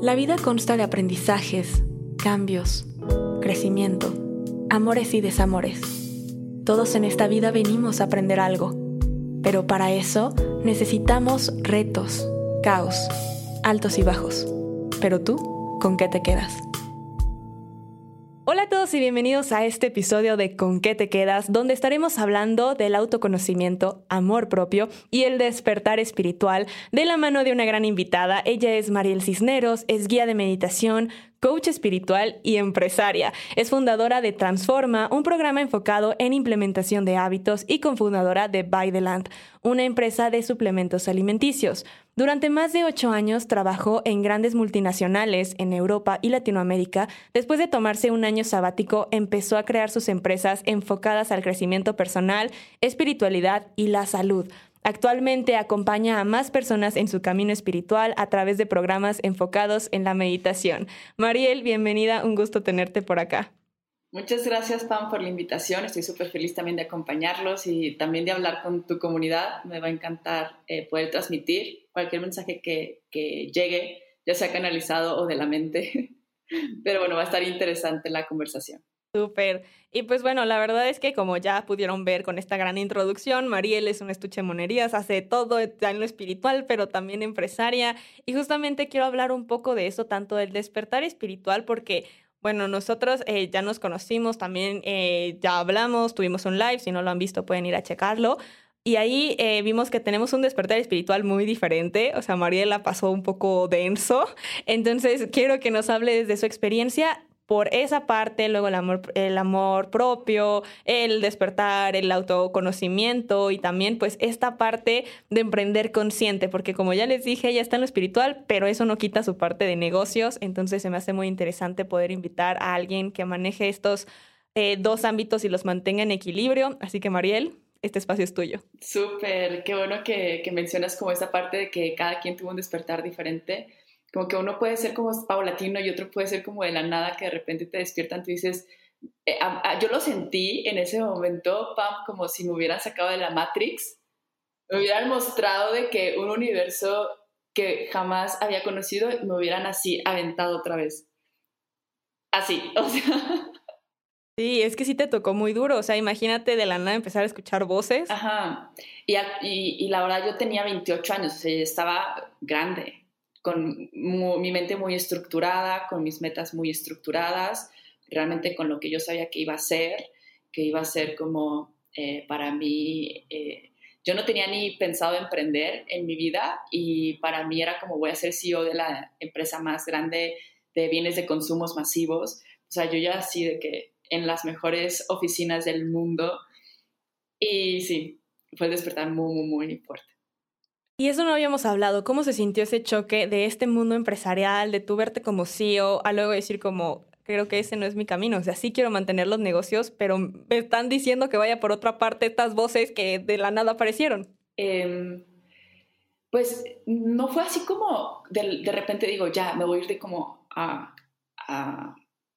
La vida consta de aprendizajes, cambios, crecimiento, amores y desamores. Todos en esta vida venimos a aprender algo, pero para eso necesitamos retos, caos, altos y bajos. Pero tú, ¿con qué te quedas? Todos y bienvenidos a este episodio de Con qué te quedas, donde estaremos hablando del autoconocimiento, amor propio y el despertar espiritual de la mano de una gran invitada. Ella es Mariel Cisneros, es guía de meditación, coach espiritual y empresaria. Es fundadora de Transforma, un programa enfocado en implementación de hábitos y cofundadora de By the Land, una empresa de suplementos alimenticios. Durante más de ocho años trabajó en grandes multinacionales en Europa y Latinoamérica. Después de tomarse un año sabático, empezó a crear sus empresas enfocadas al crecimiento personal, espiritualidad y la salud. Actualmente acompaña a más personas en su camino espiritual a través de programas enfocados en la meditación. Mariel, bienvenida, un gusto tenerte por acá. Muchas gracias, Pam, por la invitación. Estoy súper feliz también de acompañarlos y también de hablar con tu comunidad. Me va a encantar eh, poder transmitir cualquier mensaje que, que llegue, ya sea canalizado o de la mente. Pero bueno, va a estar interesante la conversación. Súper. Y pues bueno, la verdad es que como ya pudieron ver con esta gran introducción, Mariel es un estuche de monerías, hace todo en lo espiritual, pero también empresaria. Y justamente quiero hablar un poco de eso, tanto del despertar espiritual, porque bueno, nosotros eh, ya nos conocimos, también eh, ya hablamos, tuvimos un live, si no lo han visto pueden ir a checarlo. Y ahí eh, vimos que tenemos un despertar espiritual muy diferente, o sea, Mariela pasó un poco denso, entonces quiero que nos hable desde su experiencia por esa parte, luego el amor, el amor propio, el despertar, el autoconocimiento y también pues esta parte de emprender consciente, porque como ya les dije, ella está en lo espiritual, pero eso no quita su parte de negocios, entonces se me hace muy interesante poder invitar a alguien que maneje estos eh, dos ámbitos y los mantenga en equilibrio. Así que Mariel, este espacio es tuyo. Súper, qué bueno que, que mencionas como esa parte de que cada quien tuvo un despertar diferente como que uno puede ser como paulatino y otro puede ser como de la nada que de repente te despiertan, tú dices, eh, yo lo sentí en ese momento, Pam, como si me hubieran sacado de la Matrix, me hubieran mostrado de que un universo que jamás había conocido me hubieran así aventado otra vez. Así, o sea... Sí, es que sí te tocó muy duro, o sea, imagínate de la nada empezar a escuchar voces. Ajá, y, y, y la verdad yo tenía 28 años, o sea, estaba grande, con mi mente muy estructurada, con mis metas muy estructuradas, realmente con lo que yo sabía que iba a ser, que iba a ser como eh, para mí, eh, yo no tenía ni pensado emprender en mi vida y para mí era como voy a ser CEO de la empresa más grande de bienes de consumos masivos. O sea, yo ya así de que en las mejores oficinas del mundo y sí, fue despertar muy, muy, muy fuerte. Y eso no habíamos hablado. ¿Cómo se sintió ese choque de este mundo empresarial, de tu verte como CEO, a luego decir como, creo que ese no es mi camino? O sea, sí quiero mantener los negocios, pero me están diciendo que vaya por otra parte estas voces que de la nada aparecieron. Em, pues no fue así como de, repente digo, ya, me voy a ir de como a,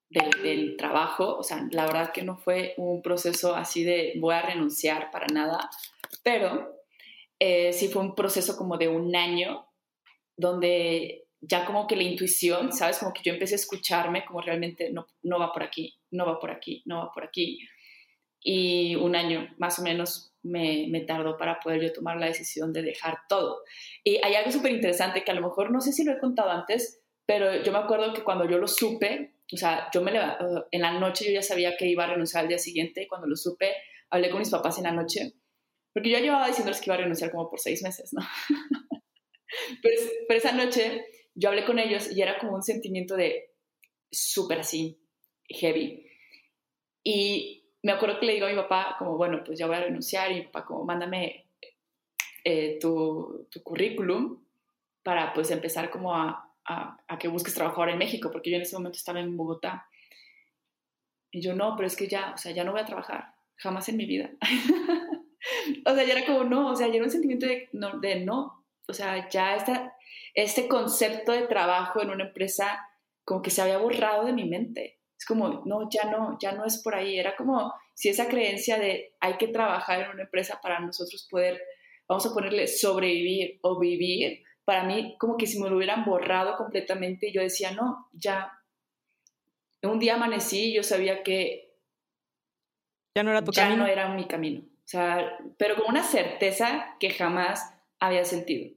del trabajo. O sea, la verdad que no fue un proceso así de voy a renunciar para nada, pero eh, sí fue un proceso como de un año donde ya como que la intuición, ¿sabes? Como que yo empecé a escucharme como realmente no, no va por aquí, no va por aquí, no va por aquí. Y un año más o menos me, me tardó para poder yo tomar la decisión de dejar todo. Y hay algo súper interesante que a lo mejor no sé si lo he contado antes, pero yo me acuerdo que cuando yo lo supe, o sea, yo me en la noche yo ya sabía que iba a renunciar al día siguiente y cuando lo supe, hablé con mis papás en la noche porque yo llevaba diciéndoles que iba a renunciar como por seis meses, ¿no? pero, esa noche yo hablé con ellos y era como un sentimiento de súper así, heavy. Y me acuerdo que le digo a mi papá, como, bueno, pues ya voy a renunciar. Y mi papá, como, mándame eh, tu, tu, currículum para, pues, empezar como a, a, a, que busques trabajo ahora en México, porque yo en ese momento estaba en Bogotá. Y yo, no, pero es que ya, o sea, ya no voy a trabajar, jamás en mi vida. o sea, ya era como no, o sea, ya era un sentimiento de no, de no. o sea, ya esta, este concepto de trabajo en una empresa como que se había borrado de mi mente. Es como, no, ya no, ya no es por ahí. Era como si esa creencia de hay que trabajar en una empresa para nosotros poder, vamos a ponerle sobrevivir o vivir, para mí como que si me lo hubieran borrado completamente, yo decía, no, ya. Un día amanecí y yo sabía que ya no era tu ya camino. no era mi camino. O sea, pero con una certeza que jamás había sentido.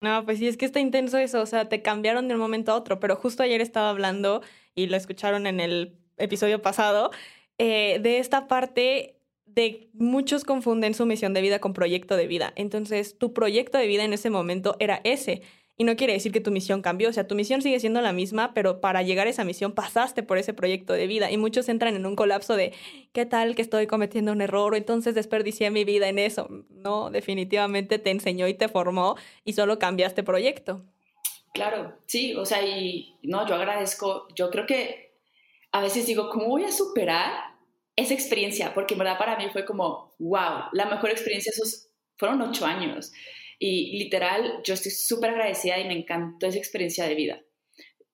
No, pues sí, es que está intenso eso, o sea, te cambiaron de un momento a otro, pero justo ayer estaba hablando, y lo escucharon en el episodio pasado, eh, de esta parte de muchos confunden su misión de vida con proyecto de vida. Entonces, tu proyecto de vida en ese momento era ese. Y no quiere decir que tu misión cambió, o sea, tu misión sigue siendo la misma, pero para llegar a esa misión pasaste por ese proyecto de vida y muchos entran en un colapso de, ¿qué tal que estoy cometiendo un error o entonces desperdicié mi vida en eso? No, definitivamente te enseñó y te formó y solo cambiaste proyecto. Claro, sí, o sea, y no, yo agradezco, yo creo que a veces digo, ¿cómo voy a superar esa experiencia? Porque en verdad para mí fue como, wow, la mejor experiencia, esos fueron ocho años. Y literal, yo estoy súper agradecida y me encantó esa experiencia de vida.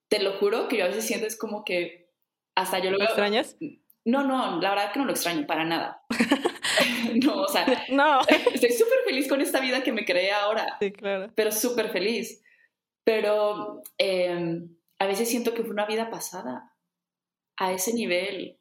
Te lo juro que yo a veces siento es como que hasta yo lo, ¿Lo extrañas? No, no, la verdad que no lo extraño para nada. no, o sea, no. estoy súper feliz con esta vida que me creé ahora. Sí, claro. Pero súper feliz. Pero eh, a veces siento que fue una vida pasada a ese nivel.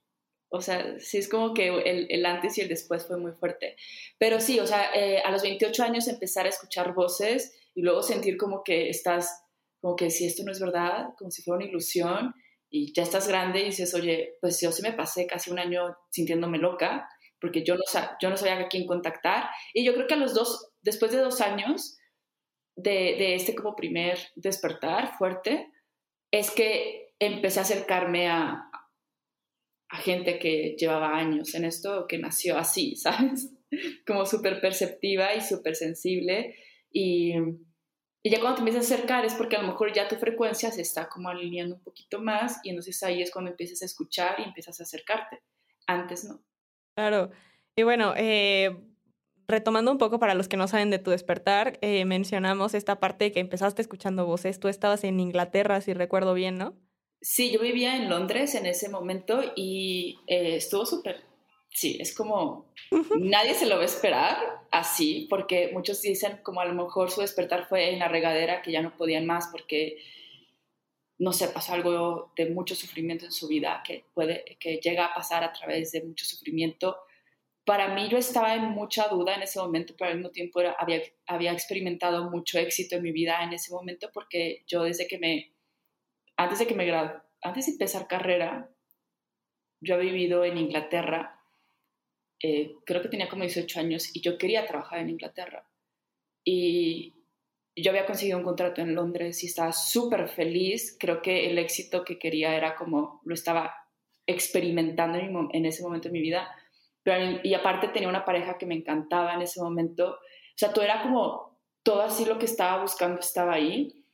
O sea, sí es como que el, el, antes y el después fue muy fuerte. Pero sí, o sea, eh, a los 28 años empezar a escuchar voces y luego sentir como que estás, como que si esto no es verdad, como si fuera una ilusión, y ya estás grande y dices, oye, pues yo sí me pasé casi un año sintiéndome loca, porque yo no, yo no sabía a quién contactar. Y yo creo que a los dos, después de dos años de, de este como primer despertar fuerte, es que empecé a acercarme a, a gente que llevaba años en esto, que nació así, ¿sabes? Como súper perceptiva y súper sensible. Y, y, ya cuando te empiezas a acercar es porque a lo mejor ya tu frecuencia se está como alineando un poquito más y entonces ahí es cuando empiezas a escuchar y empiezas a acercarte. Antes no. Claro. Y bueno, eh, retomando un poco para los que no saben de tu despertar, eh, mencionamos esta parte que empezaste escuchando voces. Tú estabas en Inglaterra, si recuerdo bien, ¿no? Sí, yo vivía en Londres en ese momento y eh, estuvo súper. Sí, es como nadie se lo va a esperar así, porque muchos dicen como a lo mejor su despertar fue en la regadera, que ya no podían más porque, no sé, pasó algo de mucho sufrimiento en su vida, que, puede, que llega a pasar a través de mucho sufrimiento. Para mí yo estaba en mucha duda en ese momento, pero al mismo tiempo era, había, había experimentado mucho éxito en mi vida en ese momento porque yo desde que me antes de que me gradu antes de empezar carrera, yo he vivido en Inglaterra, eh, creo que tenía como 18 años y yo quería trabajar en Inglaterra. Y yo había conseguido un contrato en Londres y estaba súper feliz. Creo que el éxito que quería era como lo estaba experimentando en ese momento de mi vida. Y aparte tenía una pareja que me encantaba en ese momento. O sea, todo era como, todo así lo que estaba buscando estaba ahí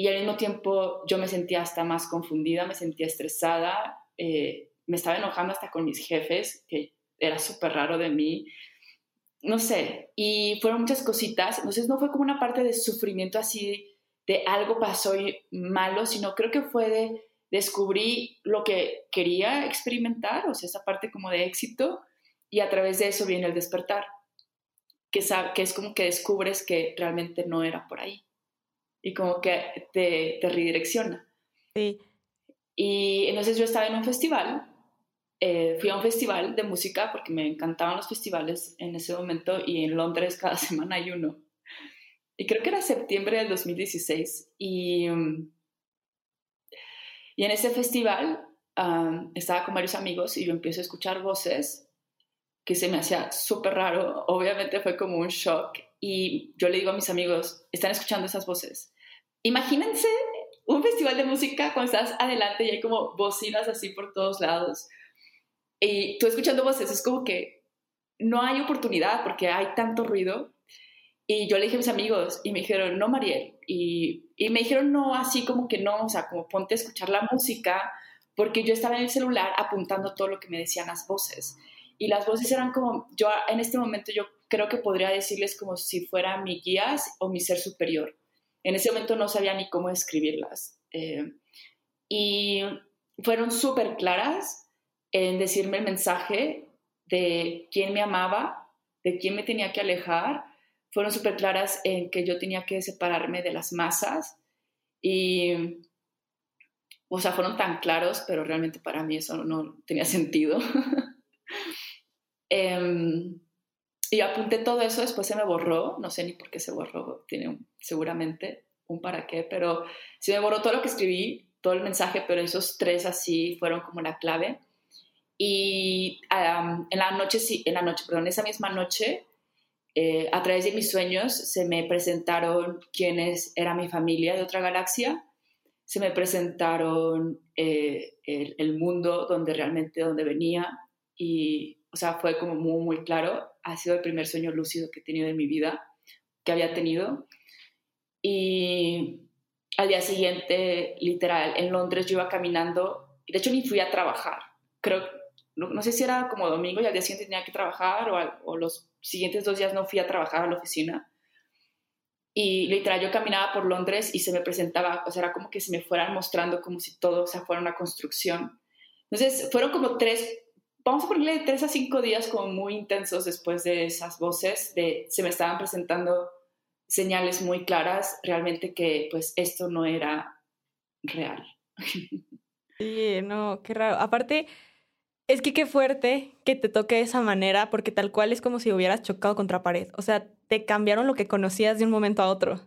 y al mismo tiempo yo me sentía hasta más confundida, me sentía estresada, eh, me estaba enojando hasta con mis jefes, que era súper raro de mí, no sé, y fueron muchas cositas, entonces no fue como una parte de sufrimiento así, de algo pasó malo, sino creo que fue de descubrí lo que quería experimentar, o sea, esa parte como de éxito, y a través de eso viene el despertar, que, que es como que descubres que realmente no era por ahí y como que te, te redirecciona. Sí. Y entonces yo estaba en un festival, eh, fui a un festival de música porque me encantaban los festivales en ese momento y en Londres cada semana hay uno. Y creo que era septiembre del 2016 y, y en ese festival um, estaba con varios amigos y yo empiezo a escuchar voces que se me hacía súper raro. Obviamente fue como un shock y yo le digo a mis amigos, están escuchando esas voces. Imagínense un festival de música cuando estás adelante y hay como bocinas así por todos lados. Y tú escuchando voces, es como que no hay oportunidad porque hay tanto ruido. Y yo le dije a mis amigos y me dijeron, no, Mariel. Y, y me dijeron, no, así como que no, o sea, como ponte a escuchar la música, porque yo estaba en el celular apuntando todo lo que me decían las voces. Y las voces eran como, yo en este momento yo creo que podría decirles como si fuera mi guías o mi ser superior. En ese momento no sabía ni cómo escribirlas. Eh, y fueron súper claras en decirme el mensaje de quién me amaba, de quién me tenía que alejar, fueron súper claras en que yo tenía que separarme de las masas y, o sea, fueron tan claros, pero realmente para mí eso no tenía sentido. Em, y apunté todo eso, después se me borró, no sé ni por qué se borró, tiene seguramente un para qué, pero se me borró todo lo que escribí, todo el mensaje, pero esos tres así fueron como la clave. Y en la noche, sí, en la noche, perdón, esa misma noche, eh, a través de mis sueños se me presentaron quienes era mi familia de otra galaxia, se me presentaron eh, el, el, mundo donde realmente, donde venía y, o sea, fue como muy, muy claro, ha sido el primer sueño lúcido que he tenido en mi vida, que había tenido. Y al día siguiente, literal, en Londres yo iba caminando, de hecho ni fui a trabajar, creo, no, sé si era como domingo y al día siguiente tenía que trabajar o, los siguientes dos días no fui a trabajar a la oficina. Y literal, yo caminaba por Londres y se me presentaba, o sea, era como que se me fueran mostrando como si todo o sea, fuera una construcción. Entonces, fueron como tres, vamos a ponerle tres a cinco días como muy intensos después de esas voces, de se me estaban presentando señales muy claras realmente que pues esto no era real. Sí, no, qué raro. Aparte, es que qué fuerte que te toque de esa manera, porque tal cual es como si hubieras chocado contra pared. O sea, te cambiaron lo que conocías de un momento a otro.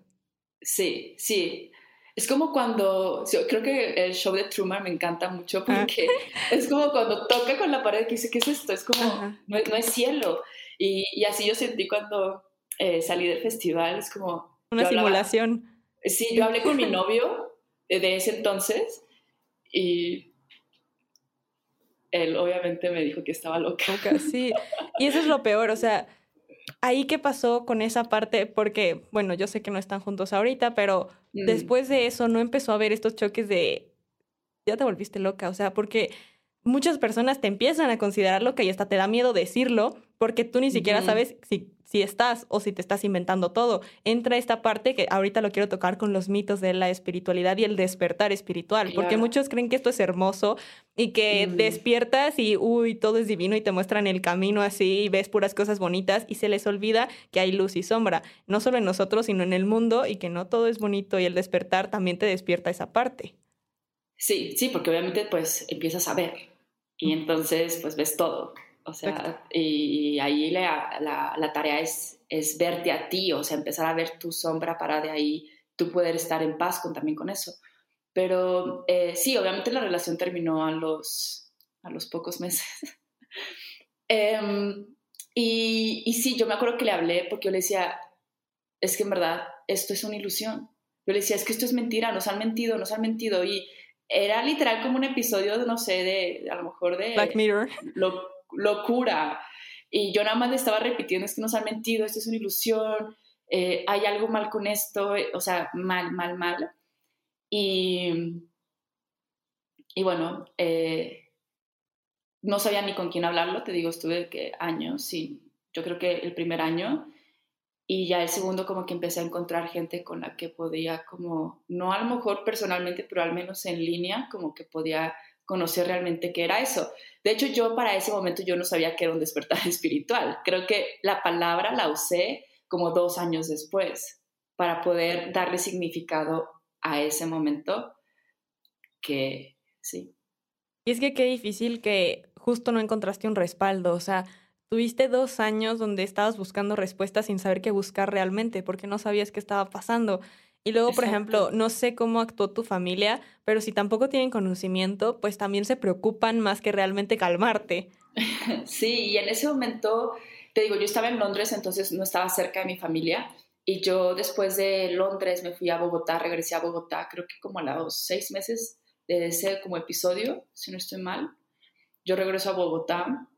Sí, sí. Es como cuando, creo que el show de Truman me encanta mucho ah. porque es como cuando toca con la pared que dice, ¿qué es esto? Es como, no, es cielo. Y, y, así yo sentí cuando eh, salí del festival, es como... Una simulación. sí, yo hablé con mi novio de ese entonces y él obviamente me dijo que estaba loca. Sí, y eso es lo peor, o sea, ahí qué pasó con esa parte, porque, bueno, yo sé que no están juntos ahorita, pero mm. después de eso no empezó a haber estos choques de, ya te volviste loca, o sea, porque muchas personas te empiezan a considerar loca y hasta te da miedo decirlo, porque tú ni siquiera sabes si si estás o si te estás inventando todo. Entra esta parte que ahorita lo quiero tocar con los mitos de la espiritualidad y el despertar espiritual, porque muchos creen que esto es hermoso y que despiertas y, uy, todo es divino y te muestran el camino así y ves puras cosas bonitas y se les olvida que hay luz y sombra, no solo en nosotros, sino en el mundo y que no todo es bonito y el despertar también te despierta esa parte. Sí, sí, porque obviamente pues empiezas a ver y entonces pues ves todo. O sea, y ahí la, la, tarea es, es verte a ti, o sea, empezar a ver tu sombra para de ahí tú poder estar en paz con, también con eso. Pero eh, sí, obviamente la relación terminó a los, a los pocos meses. Em, y, y sí, yo me acuerdo que le hablé porque yo le decía, es que en verdad esto es una ilusión. Yo le decía, es que esto es mentira, nos han mentido, nos han mentido. Y era literal como un episodio, de, no sé, de a lo mejor de... Black Mirror. Lo, locura. Y yo nada más le estaba repitiendo, es que nos han mentido, esto es una ilusión, eh, hay algo mal con esto, eh, o sea, mal, mal, mal. Y, y bueno, eh, no sabía ni con quién hablarlo, te digo, estuve que años, sí, yo creo que el primer año, y ya el segundo como que empecé a encontrar gente con la que podía como, no a lo mejor personalmente, pero al menos en línea, como que podía conocer realmente qué era eso. De hecho, yo para ese momento yo no sabía qué era un despertar espiritual. Creo que la palabra la usé como dos años después para poder darle significado a ese momento que sí. Y es que qué difícil que justo no encontraste un respaldo, o sea, tuviste dos años donde estabas buscando respuestas sin saber qué buscar realmente, porque no sabías qué estaba pasando. Y luego, por ejemplo, no sé cómo actuó tu familia, pero si tampoco tienen conocimiento, pues también se preocupan más que realmente calmarte. Sí, y en ese momento, te digo, yo estaba en Londres, entonces no estaba cerca de mi familia. Y yo después de Londres me fui a Bogotá, regresé a Bogotá, creo que como a los seis meses de ese como episodio, si no estoy mal. Yo regreso a Bogotá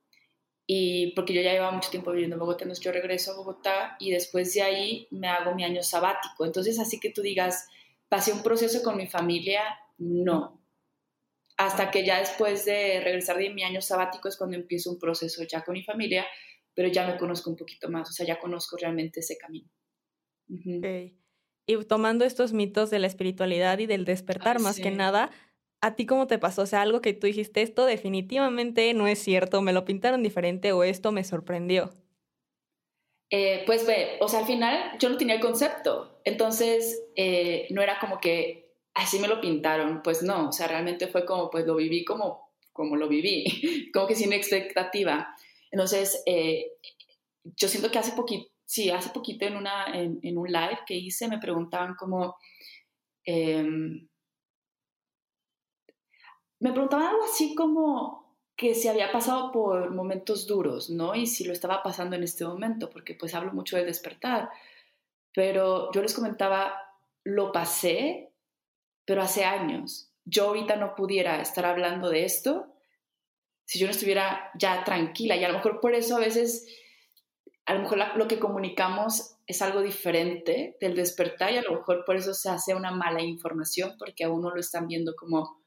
y porque yo ya llevaba mucho tiempo viviendo en Bogotá, entonces yo regreso a Bogotá y después de ahí me hago mi año sabático. Entonces, así que tú digas, pasé un proceso con mi familia, no. Hasta que ya después de regresar de mi año sabático es cuando empiezo un proceso ya con mi familia, pero ya me conozco un poquito más, o sea, ya conozco realmente ese camino. Y tomando estos mitos de la espiritualidad y del despertar, más que nada, ¿A ti cómo te pasó? O sea, algo que tú dijiste, esto definitivamente no es cierto, me lo pintaron diferente o esto me sorprendió. Eh, pues ve, o sea, al final yo no tenía el concepto, entonces eh, no era como que así me lo pintaron, pues no, o sea, realmente fue como, pues lo viví como, como lo viví, como que sin expectativa. Entonces, eh, yo siento que hace poquito, sí, hace poquito en, una, en, un live que hice me preguntaban como, em, me preguntaban algo así como que se había pasado por momentos duros, ¿no? Y si lo estaba pasando en este momento, porque pues hablo mucho del despertar, pero yo les comentaba, lo pasé, pero hace años. Yo ahorita no pudiera estar hablando de esto si yo no estuviera ya tranquila y a lo mejor por eso a veces, a lo mejor lo que comunicamos es algo diferente del despertar y a lo mejor por eso se hace una mala información porque a uno lo están viendo como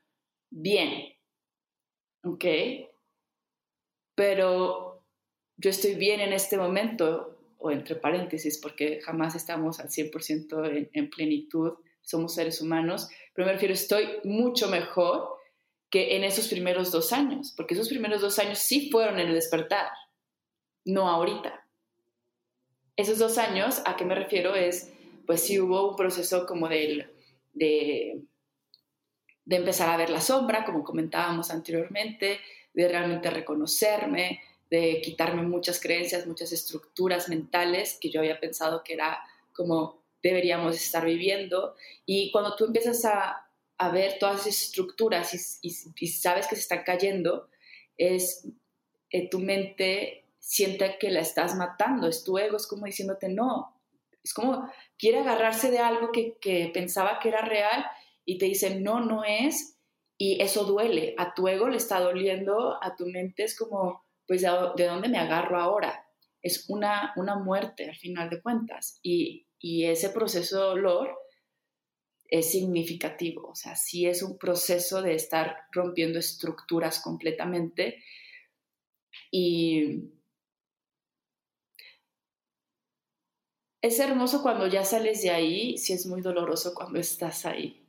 bien, ¿ok? Pero yo estoy bien en este momento, o entre paréntesis, porque jamás estamos al 100% en, plenitud, somos seres humanos, pero me refiero, estoy mucho mejor que en esos primeros dos años, porque esos primeros dos años sí fueron en el despertar, no ahorita. Esos dos años, ¿a qué me refiero? Es, pues sí hubo un proceso como del, de de empezar a ver la sombra, como comentábamos anteriormente, de realmente reconocerme, de quitarme muchas creencias, muchas estructuras mentales que yo había pensado que era como deberíamos estar viviendo. Y cuando tú empiezas a, ver todas esas estructuras y, sabes que se están cayendo, es eh, tu mente siente que la estás matando, es tu ego, es como diciéndote no, es como quiere agarrarse de algo que, que pensaba que era real y te dicen, no, no es, y eso duele, a tu ego le está doliendo, a tu mente es como, pues, ¿de dónde me agarro ahora? Es una, una muerte al final de cuentas, y, y ese proceso de dolor es significativo, o sea, sí es un proceso de estar rompiendo estructuras completamente y es hermoso cuando ya sales de ahí, sí es muy doloroso cuando estás ahí.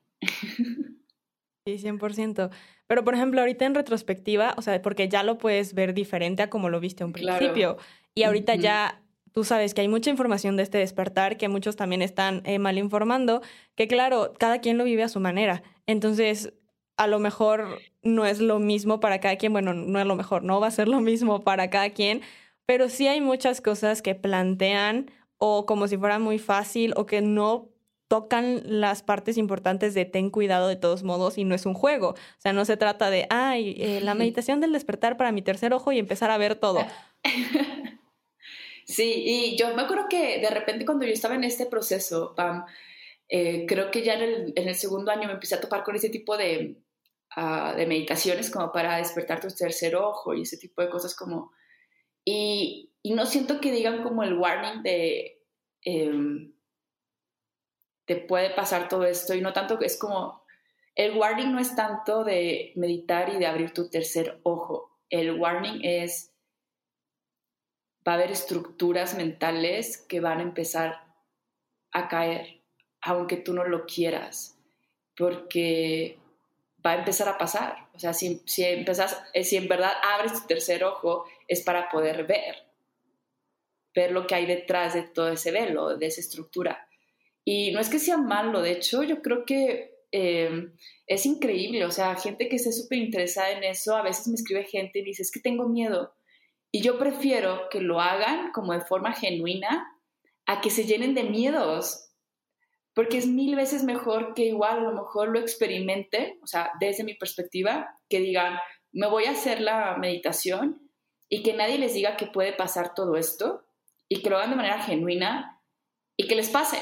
Sí, 100%. Pero, por ejemplo, ahorita en retrospectiva, o sea, porque ya lo puedes ver diferente a como lo viste a un principio. Y ahorita ya tú sabes que hay mucha información de este despertar, que muchos también están eh, mal informando, que claro, cada quien lo vive a su manera. Entonces, a lo mejor no es lo mismo para cada quien, bueno, no es lo mejor, no va a ser lo mismo para cada quien, pero sí hay muchas cosas que plantean o como si fuera muy fácil o que no tocan las partes importantes de ten cuidado de todos modos y no es un juego. O sea, no se trata de, ay, eh, la meditación del despertar para mi tercer ojo y empezar a ver todo. Sí, y yo me acuerdo que de repente cuando yo estaba en este proceso, Pam, eh, creo que ya en el, segundo año me empecé a topar con ese tipo de, ah, de meditaciones como para despertar tu tercer ojo y ese tipo de cosas como... Y, y no siento que digan como el warning de... Em, te puede pasar todo esto y no tanto, es como, el warning no es tanto de meditar y de abrir tu tercer ojo, el warning es, va a haber estructuras mentales que van a empezar a caer, aunque tú no lo quieras, porque va a empezar a pasar. O sea, si, si, empezas, eh, si en verdad abres tu tercer ojo, es para poder ver, ver lo que hay detrás de todo ese velo, de esa estructura. Y no es que sea malo, de hecho, yo creo que em, es increíble, o sea, gente que esté súper interesada en eso, a veces me escribe gente y dice, es que tengo miedo. Y yo prefiero que lo hagan como de forma genuina a que se llenen de miedos, porque es mil veces mejor que igual a lo mejor lo experimente, o sea, desde mi perspectiva, que digan, me voy a hacer la meditación y que nadie les diga que puede pasar todo esto y que lo hagan de manera genuina y que les pase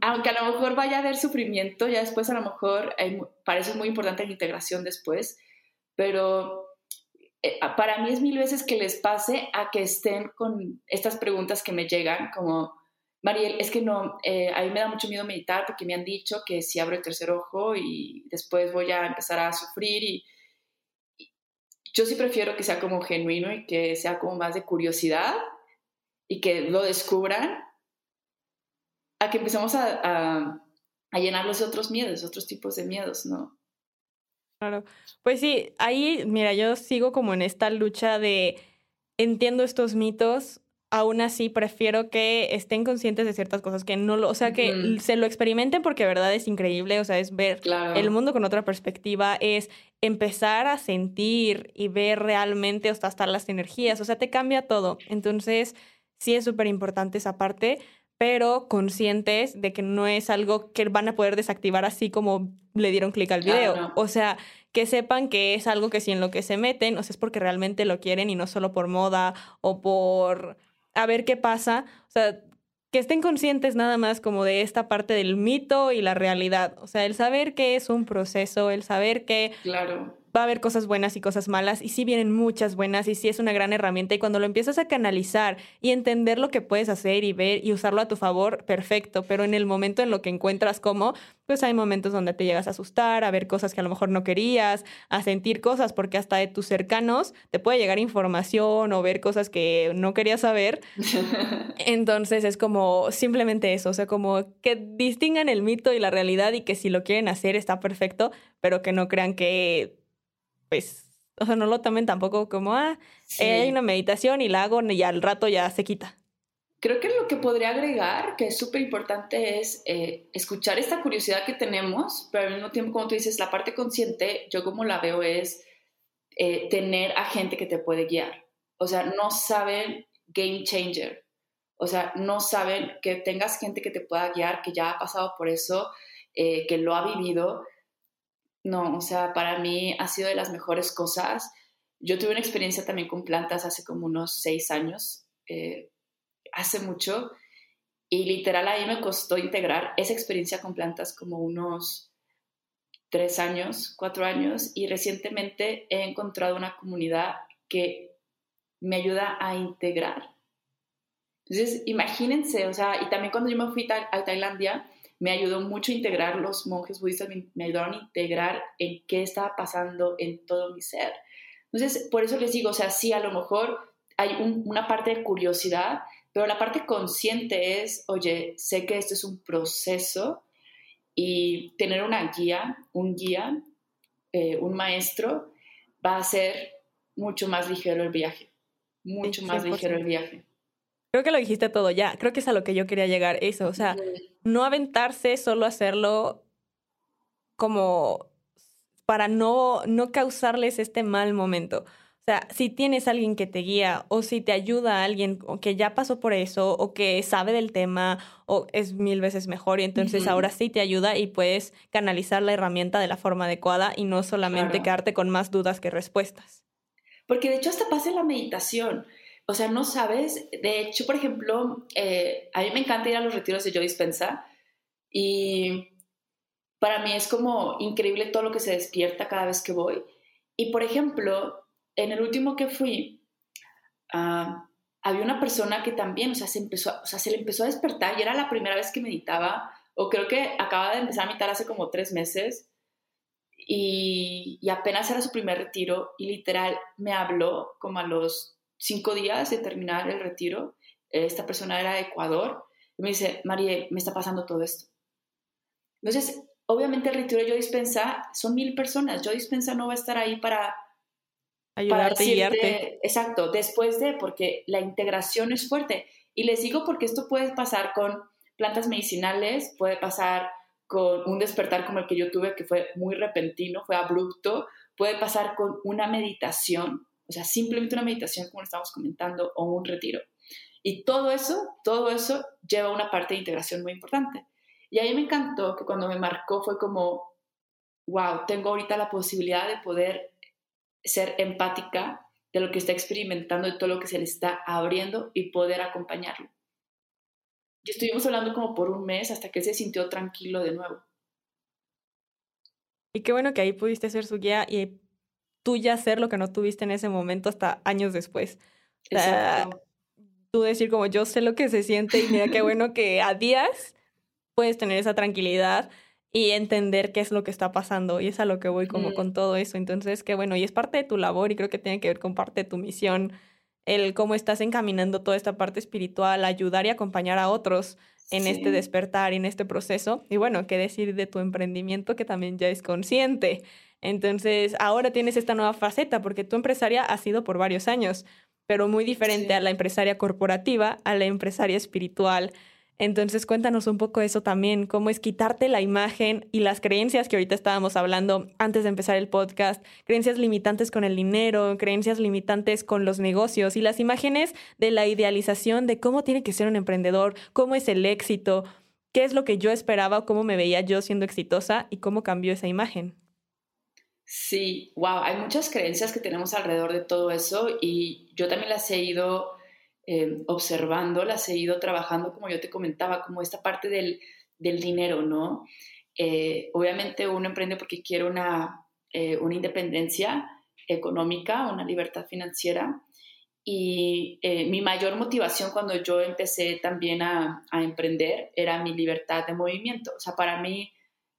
aunque a lo mejor vaya a haber sufrimiento, ya después a lo mejor hay, para muy importante la integración después, pero eh, para mí es mil veces que les pase a que estén con estas preguntas que me llegan, como, Mariel, es que no, eh, a mí me da mucho miedo meditar porque me han dicho que si abro el tercer ojo y después voy a empezar a sufrir y, y yo sí prefiero que sea como genuino y que sea como más de curiosidad y que lo descubran a que empecemos a, a, a llenarlos de otros miedos, otros tipos de miedos, ¿no? Claro. Pues sí, ahí, mira, yo sigo como en esta lucha de entiendo estos mitos, aún así prefiero que estén conscientes de ciertas cosas, que no lo, o sea, que se lo experimenten porque de verdad es increíble, o sea, es ver el mundo con otra perspectiva, es empezar a sentir y ver realmente hasta estar las energías, o sea, te cambia todo. Entonces, sí es súper importante esa parte, pero conscientes de que no es algo que van a poder desactivar así como le dieron clic al video. O sea, que sepan que es algo que si en lo que se meten, o sea, es porque realmente lo quieren y no solo por moda o por a ver qué pasa. O sea, que estén conscientes nada más como de esta parte del mito y la realidad. O sea, el saber que es un proceso, el saber que claro va a haber cosas buenas y cosas malas, y sí vienen muchas buenas, y sí es una gran herramienta, y cuando lo empiezas a canalizar y entender lo que puedes hacer y ver y usarlo a tu favor, perfecto, pero en el momento en lo que encuentras cómo, pues hay momentos donde te llegas a asustar, a ver cosas que a lo mejor no querías, a sentir cosas, porque hasta de tus cercanos te puede llegar información o ver cosas que no querías saber. Entonces es como simplemente eso, o sea, como que distingan el mito y la realidad y que si lo quieren hacer está perfecto, pero que no crean que pues, o sea, no lo tomen tampoco como, ah, hay una meditación y la hago y al rato ya se quita. Creo que lo que podría agregar, que es súper importante, es eh, escuchar esta curiosidad que tenemos, pero al mismo tiempo, como tú dices, la parte consciente, yo como la veo es eh, tener a gente que te puede guiar. O sea, no saben game changer. O sea, no saben que tengas gente que te pueda guiar, que ya ha pasado por eso, eh, que lo ha vivido no, o sea, para mí ha sido de las mejores cosas. Yo tuve una experiencia también con plantas hace como unos seis años, eh, hace mucho, y literal ahí me costó integrar esa experiencia con plantas como unos tres años, cuatro años, y recientemente he encontrado una comunidad que me ayuda a integrar. Entonces, imagínense, o sea, y también cuando yo me fui a Tailandia, me ayudó mucho a integrar, los monjes budistas me, ayudaron a integrar en qué estaba pasando en todo mi ser. Entonces, por eso les digo, o sea, sí, a lo mejor hay una parte de curiosidad, pero la parte consciente es, oye, sé que esto es un proceso y tener una guía, un guía, eh, un maestro, va a ser mucho más ligero el viaje, mucho más ligero el viaje. Creo que lo dijiste todo ya. Creo que es a lo que yo quería llegar, eso. O sea, no aventarse, solo hacerlo como para no, no causarles este mal momento. O sea, si tienes alguien que te guía o si te ayuda a alguien que ya pasó por eso o que sabe del tema o es mil veces mejor y entonces ahora sí te ayuda y puedes canalizar la herramienta de la forma adecuada y no solamente quedarte con más dudas que respuestas. Porque de hecho hasta pasa en la meditación. O sea, no sabes. De hecho, por ejemplo, eh, a mí me encanta ir a los retiros de Joe Dispensa y para mí es como increíble todo lo que se despierta cada vez que voy. Y por ejemplo, en el último que fui, ah, había una persona que también, o sea, se empezó, o sea, se le empezó a despertar y era la primera vez que meditaba, o creo que acaba de empezar a meditar hace como tres meses, y, y apenas era su primer retiro, y literal me habló como a los cinco días de terminar el retiro, esta persona era de Ecuador, y me dice, María, me está pasando todo esto. Entonces, obviamente el retiro de Yo Dispensa son mil personas. Yo Dispensa no va a estar ahí para ayudarte y guiarte. Exacto, después de, porque la integración es fuerte. Y les digo porque esto puede pasar con plantas medicinales, puede pasar con un despertar como el que yo tuve, que fue muy repentino, fue abrupto, puede pasar con una meditación, o sea, simplemente una meditación, como estamos comentando, o un retiro. Y todo eso, todo eso lleva una parte de integración muy importante. Y ahí me encantó que cuando me marcó fue como, wow, tengo ahorita la posibilidad de poder ser empática de lo que está experimentando, de todo lo que se le está abriendo y poder acompañarlo. Y estuvimos hablando como por un mes hasta que se sintió tranquilo de nuevo. Y qué bueno que ahí pudiste ser su guía y tú ya hacer lo que no tuviste en ese momento hasta años después. tú decir como yo sé lo que se siente y mira qué bueno que a días puedes tener esa tranquilidad y entender qué es lo que está pasando y es a lo que voy como con todo eso. Entonces, qué bueno, y es parte de tu labor y creo que tiene que ver con parte de tu misión, el cómo estás encaminando toda esta parte espiritual, ayudar y acompañar a otros en este despertar y en este proceso. Y bueno, qué decir de tu emprendimiento que también ya es consciente. Entonces, ahora tienes esta nueva faceta porque tu empresaria ha sido por varios años, pero muy diferente a la empresaria corporativa, a la empresaria espiritual. Entonces cuéntanos un poco eso también, cómo es quitarte la imagen y las creencias que ahorita estábamos hablando antes de empezar el podcast, creencias limitantes con el dinero, creencias limitantes con los negocios y las imágenes de la idealización de cómo tiene que ser un emprendedor, cómo es el éxito, qué es lo que yo esperaba o cómo me veía yo siendo exitosa y cómo cambió esa imagen. Sí, wow, hay muchas creencias que tenemos alrededor de todo eso y yo también las he ido eh, observando, las he ido trabajando, como yo te comentaba, como esta parte del, dinero, ¿no? Eh, obviamente uno emprende porque quiere una, eh, una independencia económica, una libertad financiera. Y mi mayor motivación cuando yo empecé también a, a, emprender era mi libertad de movimiento. O sea, para mí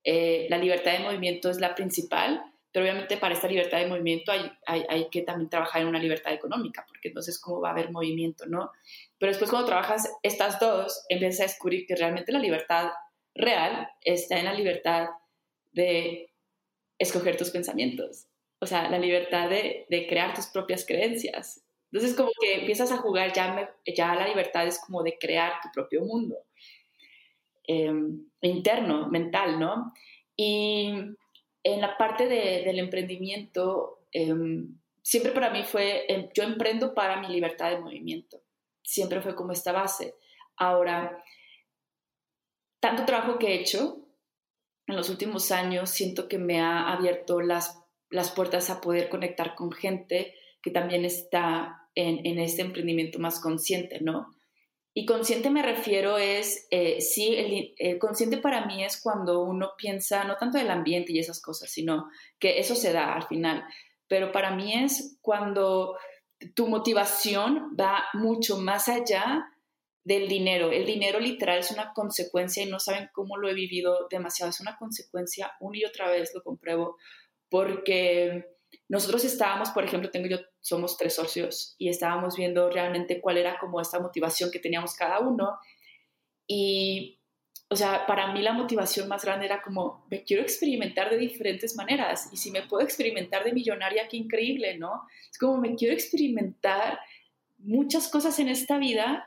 la libertad de movimiento es la principal pero obviamente para esta libertad de movimiento hay, hay, hay, que también trabajar en una libertad económica, porque entonces cómo va a haber movimiento, ¿no? Pero después cuando trabajas estas dos, empiezas a descubrir que realmente la libertad real está en la libertad de escoger tus pensamientos, o sea, la libertad de, de crear tus propias creencias. Entonces como que empiezas a jugar, ya, ya la libertad es como de crear tu propio mundo eh, interno, mental, ¿no? Y en la parte del emprendimiento, em, siempre para mí fue, em, yo emprendo para mi libertad de movimiento. Siempre fue como esta base. Ahora, tanto trabajo que he hecho en los últimos años, siento que me ha abierto las, las puertas a poder conectar con gente que también está en, en este emprendimiento más consciente, ¿no? Y consciente me refiero es, eh, sí, el, consciente para mí es cuando uno piensa, no tanto del ambiente y esas cosas, sino que eso se da al final, pero para mí es cuando tu motivación va mucho más allá del dinero. El dinero literal es una consecuencia y no saben cómo lo he vivido demasiado, es una consecuencia, una y otra vez lo compruebo, porque nosotros estábamos, por ejemplo, tengo yo, somos tres socios y estábamos viendo realmente cuál era como esta motivación que teníamos cada uno. Y, o sea, para mí la motivación más grande era como, me quiero experimentar de diferentes maneras. Y si me puedo experimentar de millonaria, qué increíble, ¿no? Es como, me quiero experimentar muchas cosas en esta vida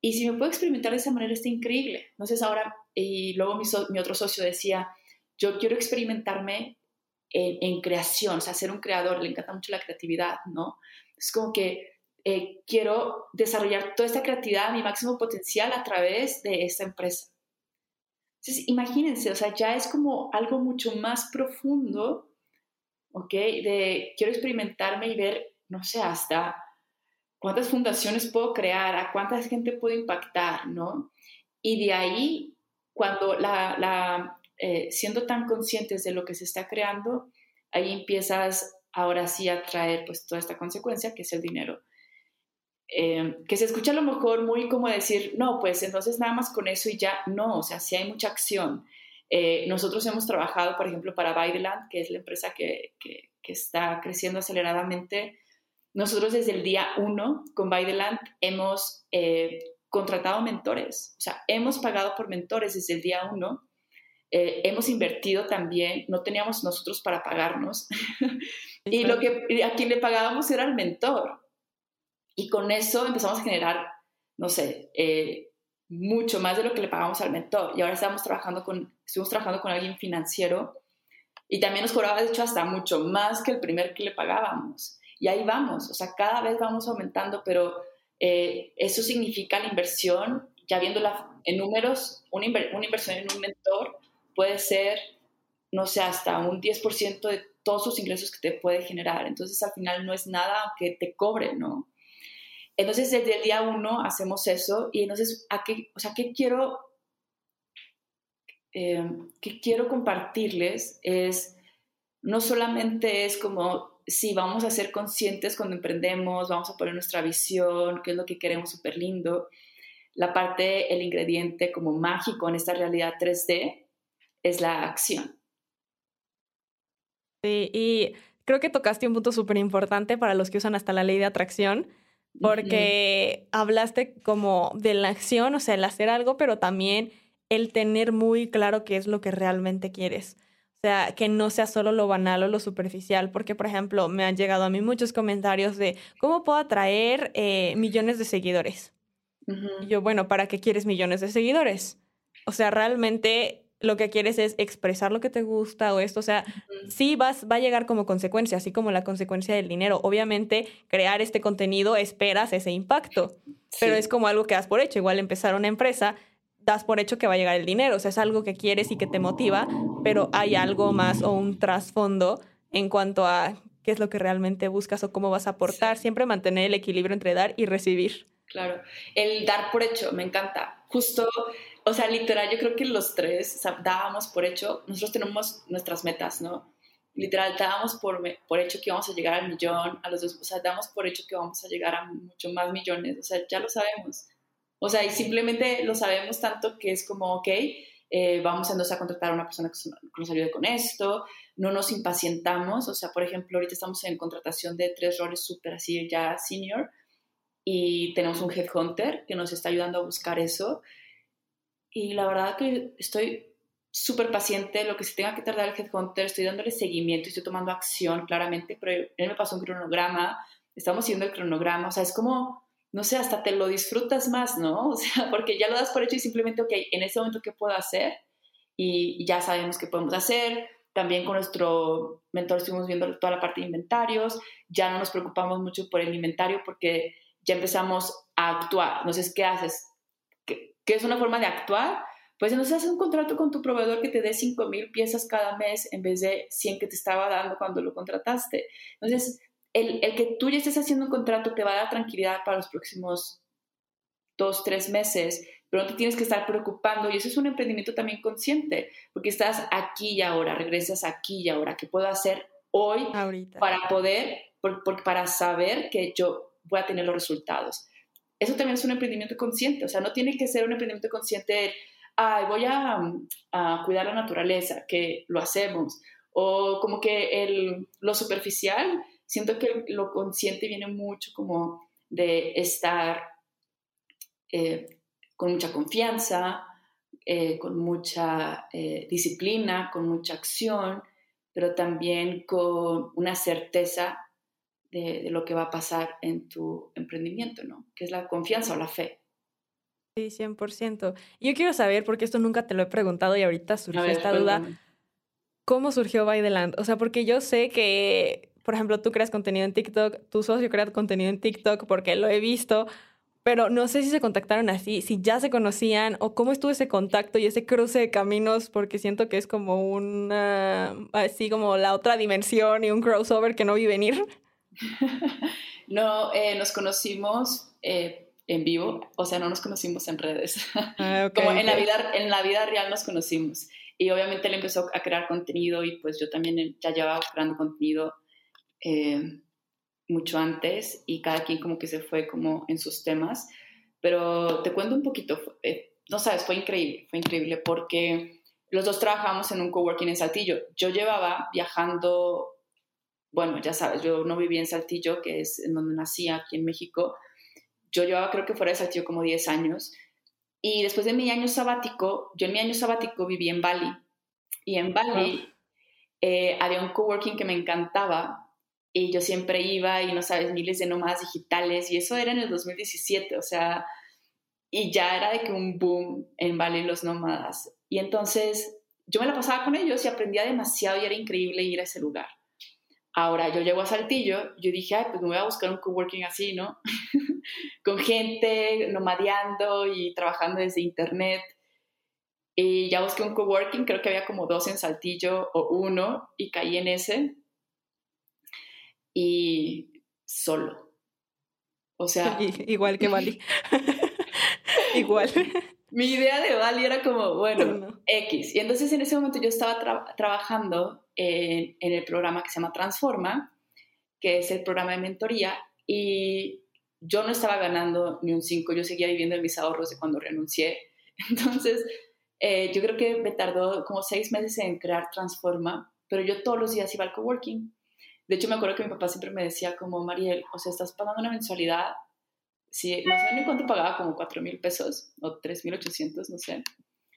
y si me puedo experimentar de esa manera, está increíble. Entonces ahora, y luego mi, mi otro socio decía, yo quiero experimentarme en, creación, o sea, ser un creador, le encanta mucho la creatividad, ¿no? Es como que eh, quiero desarrollar toda esta creatividad a mi máximo potencial a través de esta empresa. Entonces, imagínense, o sea, ya es como algo mucho más profundo, ¿ok? De quiero experimentarme y ver, no sé, hasta cuántas fundaciones puedo crear, a cuánta gente puedo impactar, ¿no? Y de ahí, cuando la, la eh, siendo tan conscientes de lo que se está creando, ahí empiezas ahora sí a traer pues toda esta consecuencia que es el dinero. Eh, que se escucha a lo mejor muy como decir, no, pues entonces nada más con eso y ya, no, o sea, sí hay mucha acción. Eh, nosotros hemos trabajado, por ejemplo, para Baideland, que es la empresa que, que, está creciendo aceleradamente. Nosotros desde el día uno con Baideland hemos contratado mentores, o sea, hemos pagado por mentores desde el día uno eh, hemos invertido también, no teníamos nosotros para pagarnos, y lo que a quien le pagábamos era el mentor. Y con eso empezamos a generar, no sé, eh, mucho más de lo que le pagamos al mentor. Y ahora estamos trabajando con, estuvimos trabajando con alguien financiero y también nos cobraba, de hecho, hasta mucho más que el primer que le pagábamos. Y ahí vamos, o sea, cada vez vamos aumentando, pero eh, eso significa la inversión, ya viéndola en números, una, una inversión en un mentor puede ser, no sé, hasta un 10% de todos sus ingresos que te puede generar. Entonces, al final no es nada que te cobre, ¿no? Entonces, desde el día uno hacemos eso y entonces, ¿a qué, o sea, ¿qué quiero, eh, qué quiero compartirles? Es, no solamente es como, sí, vamos a ser conscientes cuando emprendemos, vamos a poner nuestra visión, qué es lo que queremos súper lindo. La parte, el ingrediente como mágico en esta realidad 3D es la acción. Sí, y creo que tocaste un punto súper importante para los que usan hasta la ley de atracción, porque hablaste como de la acción, o sea, el hacer algo, pero también el tener muy claro qué es lo que realmente quieres. O sea, que no sea solo lo banal o lo superficial, porque, por ejemplo, me han llegado a mí muchos comentarios de cómo puedo atraer eh, millones de seguidores. Y yo, bueno, ¿para qué quieres millones de seguidores? O sea, realmente lo que quieres es expresar lo que te gusta o esto, o sea, sí vas, va a llegar como consecuencia, así como la consecuencia del dinero. Obviamente, crear este contenido esperas ese impacto, pero es como algo que das por hecho. Igual empezar una empresa, das por hecho que va a llegar el dinero, o sea, es algo que quieres y que te motiva, pero hay algo más o un trasfondo en cuanto a qué es lo que realmente buscas o cómo vas a aportar. Siempre mantener el equilibrio entre dar y recibir. Claro, el dar por hecho, me encanta. Justo o sea, literal, yo creo que los tres dábamos por hecho, nosotros tenemos nuestras metas, ¿no? Literal, dábamos por, por hecho que íbamos a llegar al millón, a los dos, o sea, damos por hecho que vamos a llegar a mucho más millones, o sea, ya lo sabemos. O sea, y simplemente lo sabemos tanto que es como, ok, eh, vamos entonces a contratar a una persona que nos ayude con esto, no nos impacientamos, o sea, por ejemplo, ahorita estamos en contratación de tres roles súper así ya senior y tenemos un headhunter que nos está ayudando a buscar eso y la verdad que estoy súper paciente, lo que se tenga que tardar el headhunter, estoy dándole seguimiento, estoy tomando acción claramente, pero él me pasó un cronograma, estamos siguiendo el cronograma, o sea, es como, no sé, hasta te lo disfrutas más, ¿no? O sea, porque ya lo das por hecho y simplemente, ok, en este momento, ¿qué puedo hacer? Y ya sabemos qué podemos hacer. También con nuestro mentor estuvimos viendo toda la parte de inventarios, ya no nos preocupamos mucho por el inventario porque ya empezamos a actuar. Entonces, ¿qué haces? que es una forma de actuar, pues entonces haces un contrato con tu proveedor que te dé 5 mil piezas cada mes en vez de 100 que te estaba dando cuando lo contrataste. Entonces, el, el, que tú ya estés haciendo un contrato te va a dar tranquilidad para los próximos dos, tres meses, pero no te tienes que estar preocupando y eso es un emprendimiento también consciente, porque estás aquí y ahora, regresas aquí y ahora, ¿qué puedo hacer hoy para poder, para saber que yo voy a tener los resultados? eso también es un emprendimiento consciente, o sea, no tiene que ser un emprendimiento consciente de, ay, voy a, cuidar la naturaleza, que lo hacemos, o como que el, lo superficial, siento que lo consciente viene mucho como de estar eh, con mucha confianza, eh, con mucha eh, disciplina, con mucha acción, pero también con una certeza de, lo que va a pasar en tu emprendimiento, ¿no? Que es la confianza o la fe. Sí, 100%. Yo quiero saber, porque esto nunca te lo he preguntado y ahorita surgió esta duda, ¿cómo surgió By the Land? O sea, porque yo sé que, por ejemplo, tú creas contenido en TikTok, tu socio crea contenido en TikTok porque lo he visto, pero no sé si se contactaron así, si ya se conocían o cómo estuvo ese contacto y ese cruce de caminos, porque siento que es como una, así como la otra dimensión y un crossover que no vi venir. no, eh, nos conocimos eh, en vivo, o sea, no nos conocimos en redes. Ah, Como en la, vida, en la vida real nos conocimos. Y obviamente él empezó a crear contenido y pues yo también ya llevaba creando contenido eh, mucho antes y cada quien como que se fue como en sus temas. Pero te cuento un poquito, no sabes, fue increíble, fue increíble porque los dos trabajamos en un coworking en Saltillo. Yo llevaba viajando bueno, ya sabes, yo no vivía en Saltillo, que es en donde nací aquí en México. Yo llevaba, creo que fuera de Saltillo, como 10 años. Y después de mi año sabático, yo en mi año sabático viví en Bali. Y en Bali eh, había un coworking que me encantaba. Y yo siempre iba y no sabes, miles de nómadas digitales. Y eso era en el 2017, o sea, y ya era de que un boom en Bali los nómadas. Y entonces yo me la pasaba con ellos y aprendía demasiado y era increíble ir a ese lugar. Ahora yo llego a Saltillo, yo dije, ay, pues me voy a buscar un coworking así, ¿no? Con gente nomadeando y trabajando desde internet. Y ya busqué un coworking, creo que había como dos en Saltillo o uno, y caí en ese. Y solo. O sea. Igual que Bali. Igual. Mi idea de Bali era como, bueno, X. Y entonces en ese momento yo estaba trabajando en, el programa que se llama Transforma, que es el programa de mentoría, y yo no estaba ganando ni un 5, yo seguía viviendo en mis ahorros de cuando renuncié. Entonces, eh, yo creo que me tardó como seis meses en crear Transforma, pero yo todos los días iba al coworking. De hecho, me acuerdo que mi papá siempre me decía como, Mariel, o sea, estás pagando una mensualidad, si, no sé ni cuánto pagaba, como 4 mil pesos o 3 mil 800, no sé.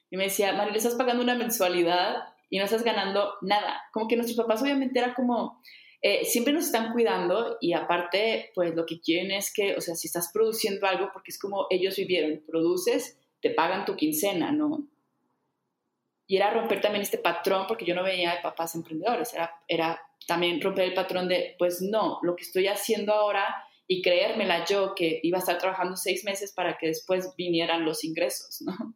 Y me decía, Mariel, estás pagando una mensualidad y no estás ganando nada. Como que nuestros papás obviamente era como, eh, siempre nos están cuidando y aparte, pues lo que quieren es que, o sea, si estás produciendo algo, porque es como ellos vivieron, produces, te pagan tu quincena, ¿no? Y era romper también este patrón, porque yo no veía de papás emprendedores, era, era también romper el patrón de, pues no, lo que estoy haciendo ahora y creérmela yo que iba a estar trabajando seis meses para que después vinieran los ingresos, ¿no?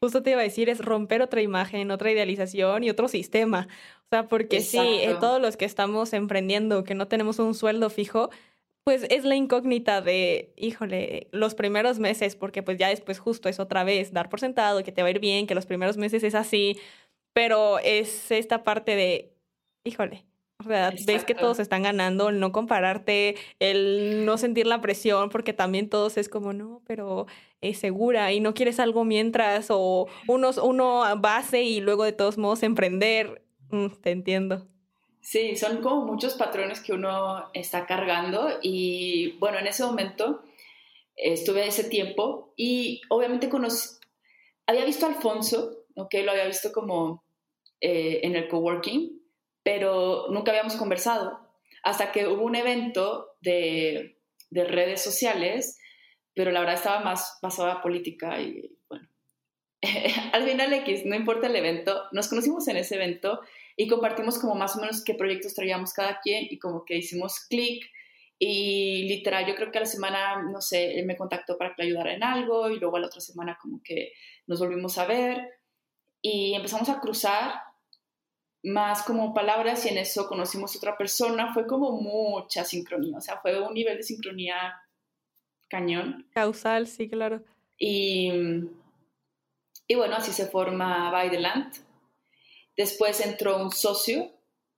Justo te iba a decir, es romper otra imagen, otra idealización y otro sistema. O sea, porque sí, eh, todos los que estamos emprendiendo, que no tenemos un sueldo fijo, pues es la incógnita de, híjole, los primeros meses, porque pues ya después justo es otra vez dar por sentado, que te va a ir bien, que los primeros meses es así, pero es esta parte de, híjole, o sea, ves que todos están ganando, el no compararte, el no sentir la presión, porque también todos es como, no, pero es segura y no quieres algo mientras, o unos, uno base y luego de todos modos emprender. Mm, te entiendo. Sí, son como muchos patrones que uno está cargando y bueno, en ese momento estuve ese tiempo y obviamente conocí, había visto a Alfonso, ¿ok? Lo había visto como eh, en el coworking pero nunca habíamos conversado. Hasta que hubo un evento de, de redes sociales, pero la verdad estaba más basada en política y bueno. Al final X, no importa el evento, nos conocimos en ese evento y compartimos como más o menos qué proyectos traíamos cada quien y como que hicimos clic y literal, yo creo que a la semana, no sé, él me contactó para que le ayudara en algo y luego a la otra semana como que nos volvimos a ver y empezamos a cruzar más como palabras y en eso conocimos otra persona, fue como mucha sincronía, o sea, fue un nivel de sincronía cañón. Causal, sí, claro. Y, y bueno, así se forma By the Land. Después entró un socio,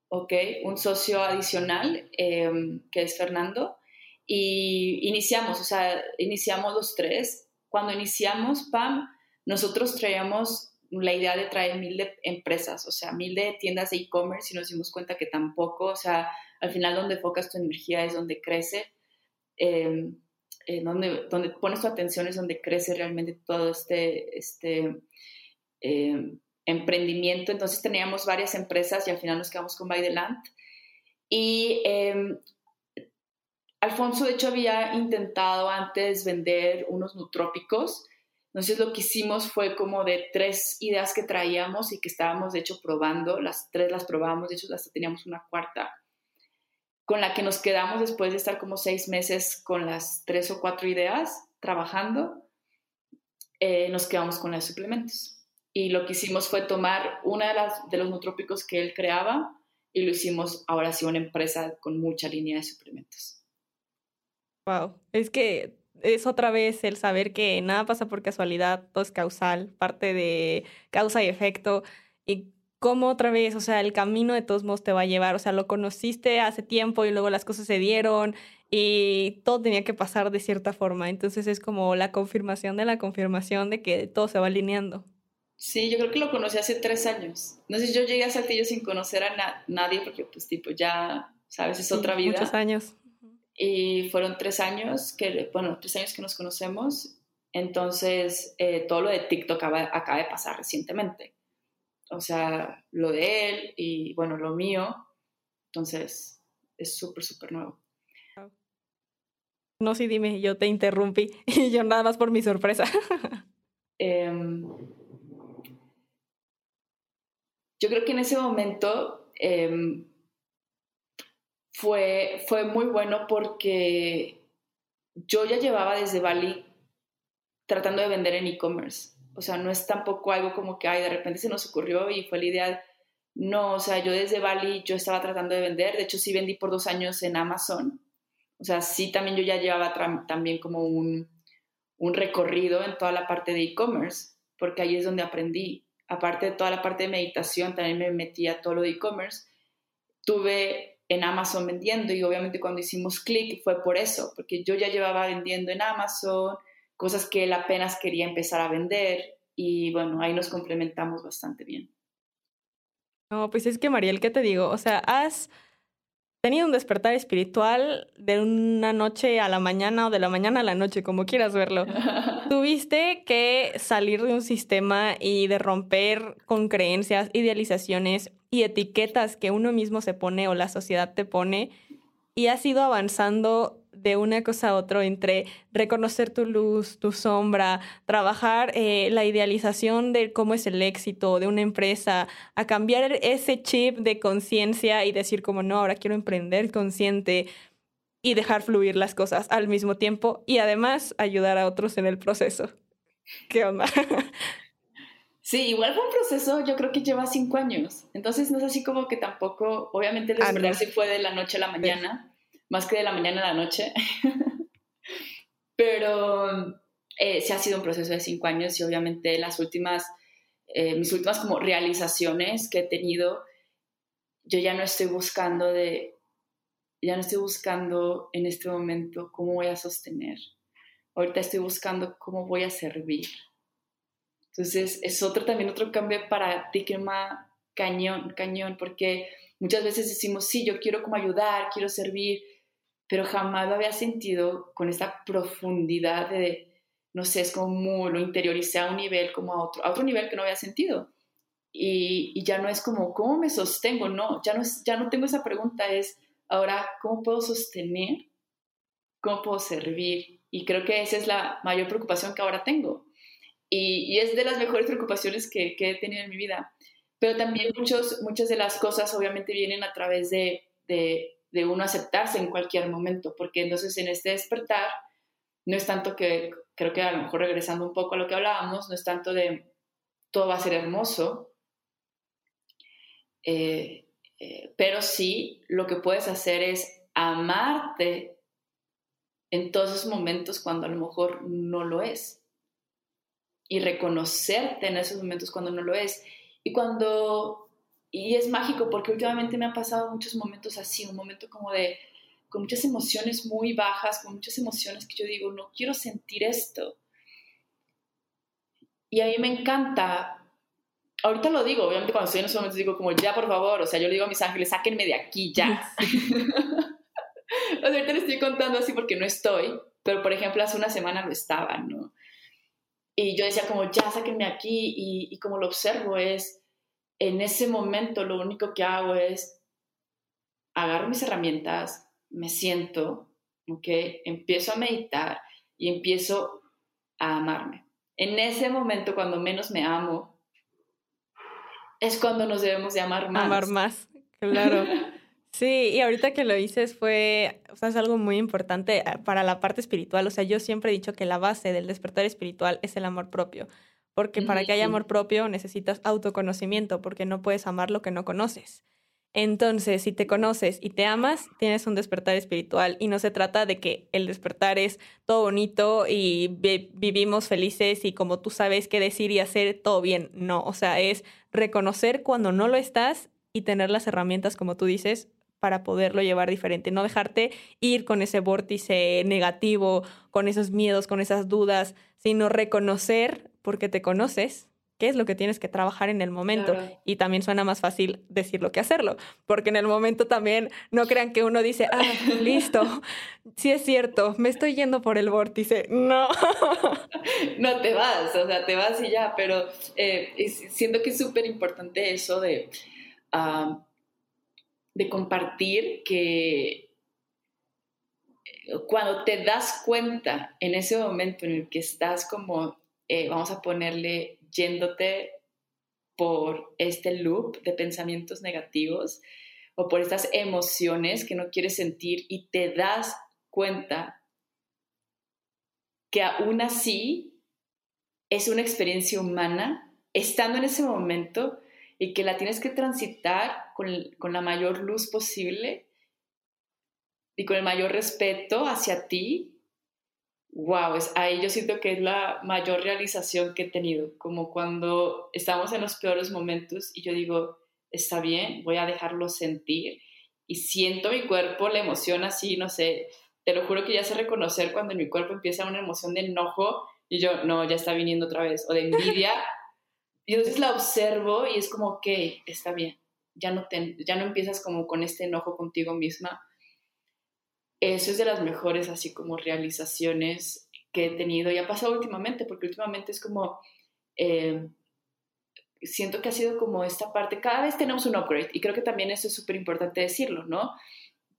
¿ok? Un socio adicional, em, que es Fernando, y iniciamos, o sea, iniciamos los tres. Cuando iniciamos, Pam, nosotros traíamos la idea de traer mil de empresas, o sea, mil de tiendas de e-commerce y nos dimos cuenta que tampoco, o sea, al final donde enfocas tu energía es donde crece, em, eh, donde, donde pones tu atención es donde crece realmente todo este, este em, emprendimiento. Entonces teníamos varias empresas y al final nos quedamos con By the Land. Y em, Alfonso, de hecho, había intentado antes vender unos nutrópicos entonces lo que hicimos fue como de tres ideas que traíamos y que estábamos de hecho probando, las tres las probamos, de hecho hasta teníamos una cuarta, con la que nos quedamos después de estar como seis meses con las tres o cuatro ideas trabajando, eh, nos quedamos con los suplementos. Y lo que hicimos fue tomar una de, las, de los nutrópicos que él creaba y lo hicimos ahora sí una empresa con mucha línea de suplementos. Wow, es que es otra vez el saber que nada pasa por casualidad, todo es causal, parte de causa y efecto. Y cómo otra vez, o sea, el camino de todos modos te va a llevar, o sea, lo conociste hace tiempo y luego las cosas se dieron y todo tenía que pasar de cierta forma. Entonces es como la confirmación de la confirmación de que todo se va alineando. Sí, yo creo que lo conocí hace tres años. No sé si yo llegué a Saltillo sin conocer a nadie porque pues tipo ya, sabes, es otra vida. Muchos años. Y fueron tres años que, bueno, tres años que nos conocemos. Entonces, eh, todo lo de TikTok acaba, acaba de pasar recientemente. O sea, lo de él y, bueno, lo mío. Entonces, es súper, súper nuevo. No, sí, dime, yo te interrumpí y yo nada más por mi sorpresa. Em, yo creo que en ese momento em, fue, fue muy bueno porque yo ya llevaba desde Bali tratando de vender en e-commerce. O sea, no es tampoco algo como que, ay, de repente se nos ocurrió y fue la idea. No, o sea, yo desde Bali yo estaba tratando de vender. De hecho, sí vendí por dos años en Amazon. O sea, sí también yo ya llevaba también como un, un recorrido en toda la parte de e-commerce, porque ahí es donde aprendí. Aparte de toda la parte de meditación, también me metí a todo lo de e-commerce. Tuve en Amazon vendiendo y obviamente cuando hicimos clic fue por eso, porque yo ya llevaba vendiendo en Amazon, cosas que él apenas quería empezar a vender y bueno, ahí nos complementamos bastante bien. No, pues es que Mariel, ¿qué te digo? O sea, has tenido un despertar espiritual de una noche a la mañana o de la mañana a la noche, como quieras verlo. Tuviste que salir de un sistema y de romper con creencias, idealizaciones y etiquetas que uno mismo se pone o la sociedad te pone y has ido avanzando de una cosa a otra entre reconocer tu luz, tu sombra, trabajar eh, la idealización de cómo es el éxito de una empresa, a cambiar ese chip de conciencia y decir como no, ahora quiero emprender consciente y dejar fluir las cosas al mismo tiempo y además ayudar a otros en el proceso. ¿Qué onda? Sí, igual fue un proceso, yo creo que lleva cinco años. Entonces no es así como que tampoco, obviamente el ah, se fue de la noche a la mañana, más que de la mañana a la noche. Pero eh, sí ha sido un proceso de cinco años y obviamente las últimas, eh, mis últimas como realizaciones que he tenido, yo ya no estoy buscando de, ya no estoy buscando en este momento cómo voy a sostener. Ahorita estoy buscando cómo voy a servir entonces, es otro también otro cambio de paradigma cañón, cañón, porque muchas veces decimos, sí, yo quiero como ayudar, quiero servir, pero jamás lo había sentido con esta profundidad de, no sé, es como lo interioricé a un nivel como a otro, a otro nivel que no había sentido. Y, y, ya no es como, ¿cómo me sostengo? No, ya no, es, ya no tengo esa pregunta, es ahora, ¿cómo puedo sostener? ¿Cómo puedo servir? Y creo que esa es la mayor preocupación que ahora tengo y, es de las mejores preocupaciones que, he tenido en mi vida. Pero también muchos, muchas de las cosas obviamente vienen a través de, de, de uno aceptarse en cualquier momento, porque entonces en este despertar no es tanto que, creo que a lo mejor regresando un poco a lo que hablábamos, no es tanto de todo va a ser hermoso, eh, eh, pero sí lo que puedes hacer es amarte en todos esos momentos cuando a lo mejor no lo es y reconocerte en esos momentos cuando no lo es. Y cuando, y es mágico porque últimamente me han pasado muchos momentos así, un momento como de, con muchas emociones muy bajas, con muchas emociones que yo digo, no quiero sentir esto. Y a mí me encanta, ahorita lo digo, obviamente cuando estoy en esos momentos digo como, ya por favor, o sea, yo le digo a mis ángeles, sáquenme de aquí, ya. o sea, ahorita les estoy contando así porque no estoy, pero por ejemplo hace una semana lo estaba, ¿no? Y yo decía como, ya sáquenme aquí y, y como lo observo es, en ese momento lo único que hago es agarro mis herramientas, me siento, ¿ok? Empiezo a meditar y empiezo a amarme. En ese momento, cuando menos me amo, es cuando nos debemos de amar más. Amar más, claro. Sí, y ahorita que lo dices fue, o sea, es algo muy importante eh, para la parte espiritual. O sea, yo siempre he dicho que la base del despertar espiritual es el amor propio, porque para que haya amor propio necesitas autoconocimiento, porque no puedes amar lo que no conoces. Entonces, si te conoces y te amas, tienes un despertar espiritual y no se trata de que el despertar es todo bonito y vivimos felices y como tú sabes qué decir y hacer todo bien. No, o sea, es reconocer cuando no lo estás y tener las herramientas, como tú dices, para poderlo llevar diferente, no dejarte ir con ese vórtice negativo, con esos miedos, con esas dudas, sino reconocer, porque te conoces, qué es lo que tienes que trabajar en el momento. Y también suena más fácil decirlo que hacerlo, porque en el momento también no crean que uno dice, ah, listo, sí es cierto, me estoy yendo por el vórtice. No. no te vas, o sea, te vas y ya, pero eh, siento que es súper importante eso de... Ah, de compartir que cuando te das cuenta en ese momento en el que estás como, eh, vamos a ponerle, yéndote por este loop de pensamientos negativos o por estas emociones que no quieres sentir y te das cuenta que aún así es una experiencia humana, estando en ese momento, y que la tienes que transitar con, la mayor luz posible y con el mayor respeto hacia ti, wow, es, ahí yo siento que es la mayor realización que he tenido, como cuando estamos en los peores momentos y yo digo, está bien, voy a dejarlo sentir y siento mi cuerpo, la emoción así, no sé, te lo juro que ya sé reconocer cuando mi cuerpo empieza una emoción de enojo y yo, no, ya está viniendo otra vez, o de envidia, y entonces la observo y es como, ok, está bien. ya no, te, ya no empiezas como con este enojo contigo misma. Eso es de las mejores así como realizaciones que he tenido y ha pasado últimamente, porque últimamente es como, eh, siento que ha sido como esta parte, cada vez tenemos un upgrade y creo que también eso es súper importante decirlo, ¿no?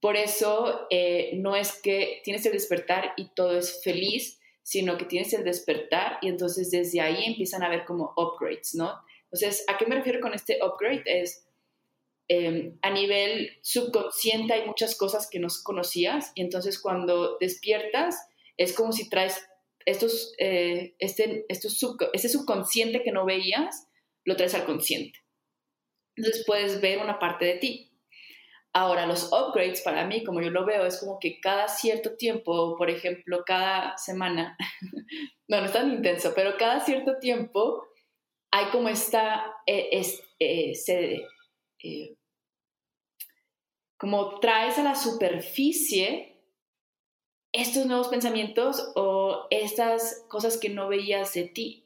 Por eso eh, no es que tienes el despertar y todo es feliz, sino que tienes el despertar y entonces desde ahí empiezan a haber como upgrades, ¿no? Entonces, ¿a qué me refiero con este upgrade? Es em, a nivel subconsciente hay muchas cosas que no conocías y entonces cuando despiertas es como si traes estos, eh, este, estos ese subconsciente que no veías, lo traes al consciente. Entonces puedes ver una parte de ti. Ahora, los upgrades para mí, como yo lo veo, es como que cada cierto tiempo, por ejemplo, cada semana, no, no es tan intenso, pero cada cierto tiempo hay como esta, eh, eh, eh, como traes a la superficie estos nuevos pensamientos o estas cosas que no veías de ti.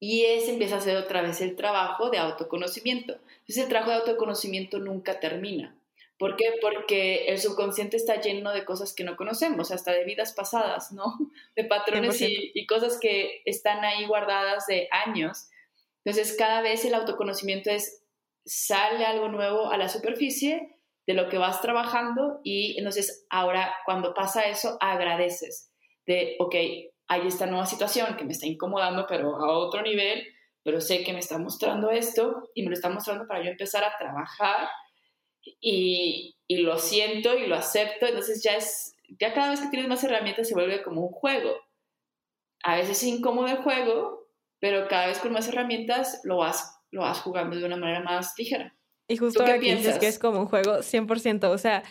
Y ese empieza a ser otra vez el trabajo de autoconocimiento. Entonces el trabajo de autoconocimiento nunca termina. ¿Por qué? Porque el subconsciente está lleno de cosas que no conocemos, hasta de vidas pasadas, ¿no? De patrones y, y, cosas que están ahí guardadas de años. Entonces cada vez el autoconocimiento es, sale algo nuevo a la superficie de lo que vas trabajando y entonces ahora cuando pasa eso agradeces de, ok, hay esta nueva situación que me está incomodando, pero a otro nivel, pero sé que me está mostrando esto y me lo está mostrando para yo empezar a trabajar y, y lo siento y lo acepto, entonces ya es, ya cada vez que tienes más herramientas se vuelve como un juego. A veces es incómodo el juego, pero cada vez con más herramientas lo vas, lo vas jugando de una manera más ligera. Y justo ahora que dices que es como un juego, 100%, o sea,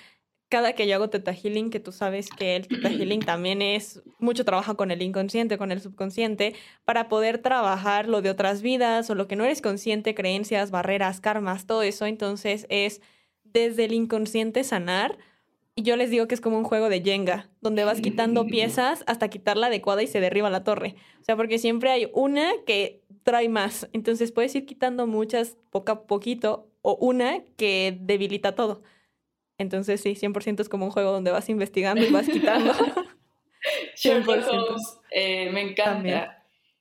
cada que yo hago Teta Healing, que tú sabes que el Teta Healing también es mucho trabajo con el inconsciente, con el subconsciente, para poder trabajar lo de otras vidas o lo que no eres consciente, creencias, barreras, karmas, todo eso. Entonces es desde el inconsciente sanar. Y yo les digo que es como un juego de Jenga, donde vas quitando piezas hasta quitar la adecuada y se derriba la torre. O sea, porque siempre hay una que trae más. Entonces puedes ir quitando muchas poco a poquito o una que debilita todo. Entonces sí, 100% es como un juego donde vas investigando y vas quitando. 100%. Eh, me encanta.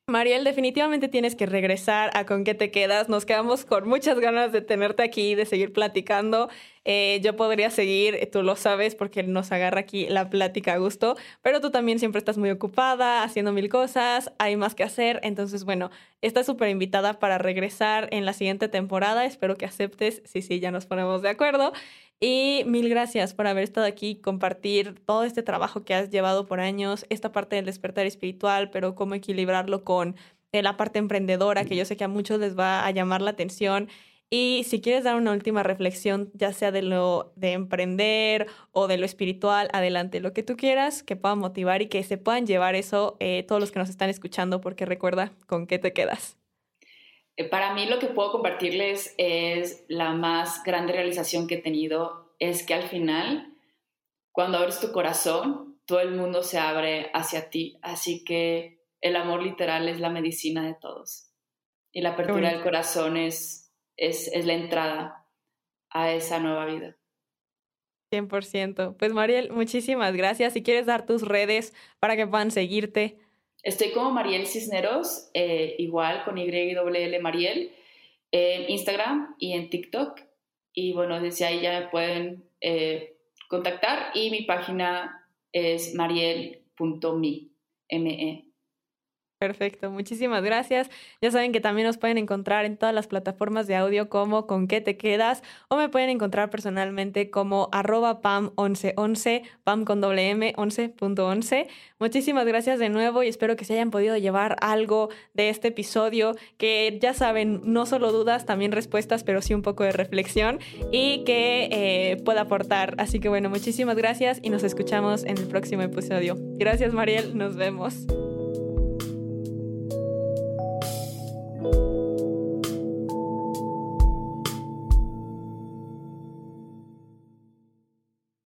Mariel, definitivamente tienes que regresar a con qué te quedas. Nos quedamos con muchas ganas de tenerte aquí, de seguir platicando. Eh, yo podría seguir, tú lo sabes, porque nos agarra aquí la plática a gusto, pero tú también siempre estás muy ocupada, haciendo mil cosas, hay más que hacer. Entonces, bueno, estás súper invitada para regresar en la siguiente temporada. Espero que aceptes. Sí, sí, ya nos ponemos de acuerdo. Y mil gracias por haber estado aquí, compartir todo este trabajo que has llevado por años, esta parte del despertar espiritual, pero cómo equilibrarlo con eh, la parte emprendedora, que yo sé que a muchos les va a llamar la atención. Y si quieres dar una última reflexión, ya sea de lo de emprender o de lo espiritual, adelante, lo que tú quieras, que pueda motivar y que se puedan llevar eso eh, todos los que nos están escuchando, porque recuerda con qué te quedas. Eh, para mí lo que puedo compartirles es la más grande realización que he tenido, es que al final, cuando abres tu corazón, todo el mundo se abre hacia ti, así que el amor literal es la medicina de todos. Y la apertura del corazón es, es, es la entrada a esa nueva vida. 100%. Pues Mariel, muchísimas gracias. Si quieres dar tus redes para que puedan seguirte, Estoy como Mariel Cisneros, eh, igual con YWL Mariel, en Instagram y en TikTok. Y bueno, desde ahí ya me pueden eh, contactar y mi página es mariel.me. Perfecto, muchísimas gracias. Ya saben que también nos pueden encontrar en todas las plataformas de audio como con qué te quedas o me pueden encontrar personalmente como arroba pam1111, pam con doble m 11.11. Muchísimas gracias de nuevo y espero que se hayan podido llevar algo de este episodio, que ya saben, no solo dudas, también respuestas, pero sí un poco de reflexión y que eh, pueda aportar. Así que bueno, muchísimas gracias y nos escuchamos en el próximo episodio. Gracias Mariel, nos vemos.